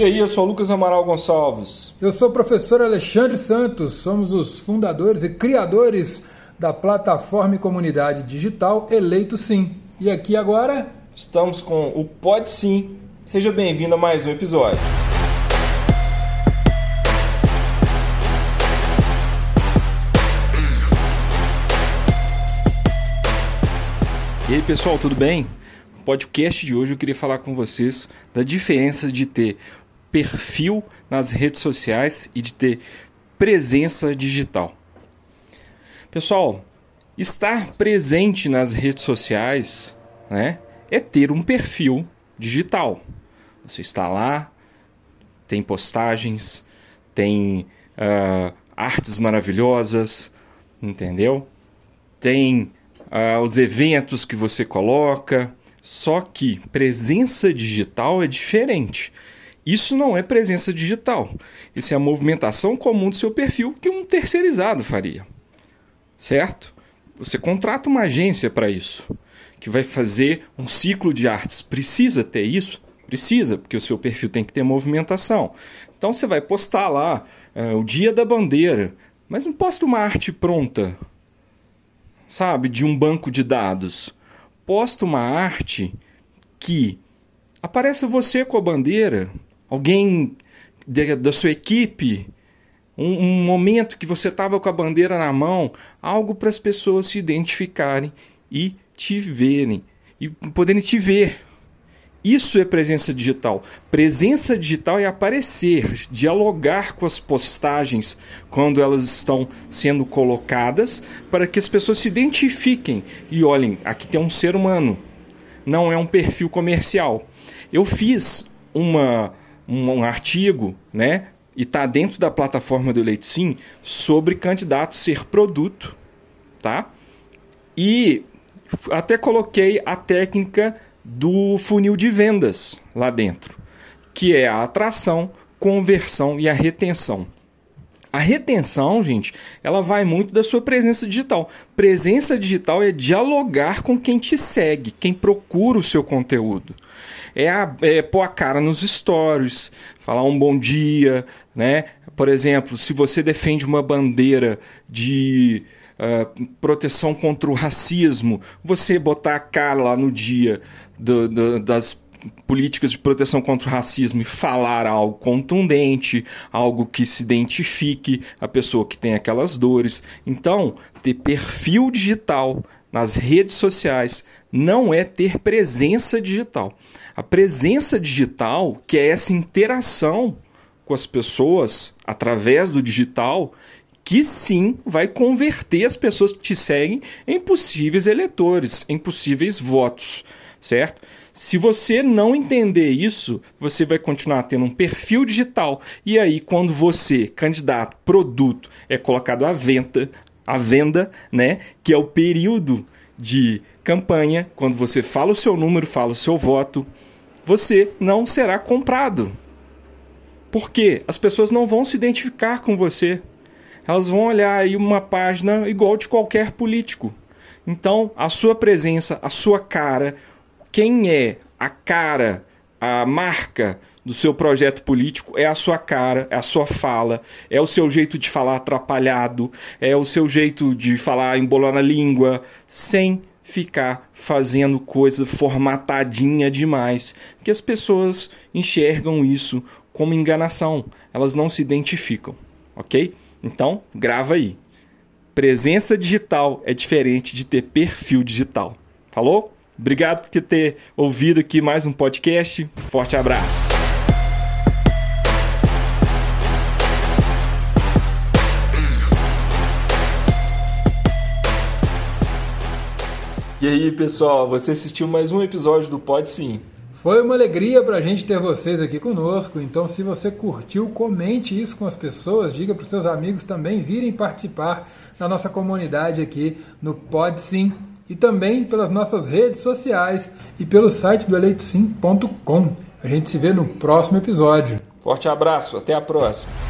E aí, eu sou o Lucas Amaral Gonçalves. Eu sou o professor Alexandre Santos, somos os fundadores e criadores da plataforma e comunidade digital Eleito Sim. E aqui agora estamos com o Pode Sim. Seja bem-vindo a mais um episódio. E aí, pessoal, tudo bem? No podcast de hoje eu queria falar com vocês da diferença de ter perfil nas redes sociais e de ter presença digital. Pessoal, estar presente nas redes sociais né, é ter um perfil digital. Você está lá, tem postagens, tem uh, artes maravilhosas, entendeu? Tem uh, os eventos que você coloca. Só que presença digital é diferente. Isso não é presença digital. Isso é a movimentação comum do seu perfil que um terceirizado faria. Certo? Você contrata uma agência para isso, que vai fazer um ciclo de artes. Precisa ter isso? Precisa, porque o seu perfil tem que ter movimentação. Então você vai postar lá uh, o dia da bandeira, mas não posta uma arte pronta, sabe, de um banco de dados. Posta uma arte que aparece você com a bandeira, alguém de, da sua equipe, um, um momento que você estava com a bandeira na mão, algo para as pessoas se identificarem e te verem e poderem te ver. Isso é presença digital. Presença digital é aparecer, dialogar com as postagens quando elas estão sendo colocadas, para que as pessoas se identifiquem e olhem, aqui tem um ser humano, não é um perfil comercial. Eu fiz uma um, um artigo, né? E está dentro da plataforma do Eleito Sim sobre candidato ser produto, tá? E até coloquei a técnica do funil de vendas lá dentro, que é a atração, conversão e a retenção. A retenção, gente, ela vai muito da sua presença digital. Presença digital é dialogar com quem te segue, quem procura o seu conteúdo. É, a, é pôr a cara nos stories, falar um bom dia, né? Por exemplo, se você defende uma bandeira de uh, proteção contra o racismo, você botar a cara lá no dia do, do, das políticas de proteção contra o racismo e falar algo contundente, algo que se identifique a pessoa que tem aquelas dores. Então, ter perfil digital nas redes sociais não é ter presença digital. A presença digital, que é essa interação com as pessoas através do digital, que sim vai converter as pessoas que te seguem em possíveis eleitores, em possíveis votos, certo? Se você não entender isso, você vai continuar tendo um perfil digital e aí quando você, candidato, produto, é colocado à venda, à venda, né, que é o período de campanha, quando você fala o seu número, fala o seu voto, você não será comprado. Por quê? As pessoas não vão se identificar com você. Elas vão olhar aí uma página igual de qualquer político. Então, a sua presença, a sua cara, quem é a cara, a marca do seu projeto político é a sua cara, é a sua fala, é o seu jeito de falar atrapalhado, é o seu jeito de falar embolando a língua, sem ficar fazendo coisa formatadinha demais, que as pessoas enxergam isso como enganação, elas não se identificam, ok? Então, grava aí. Presença digital é diferente de ter perfil digital. Falou? Obrigado por ter ouvido aqui mais um podcast. Forte abraço. E aí, pessoal, você assistiu mais um episódio do Pode Sim. Foi uma alegria para a gente ter vocês aqui conosco. Então, se você curtiu, comente isso com as pessoas, diga para os seus amigos também virem participar da nossa comunidade aqui no Pode Sim e também pelas nossas redes sociais e pelo site do eleitosim.com. A gente se vê no próximo episódio. Forte abraço, até a próxima.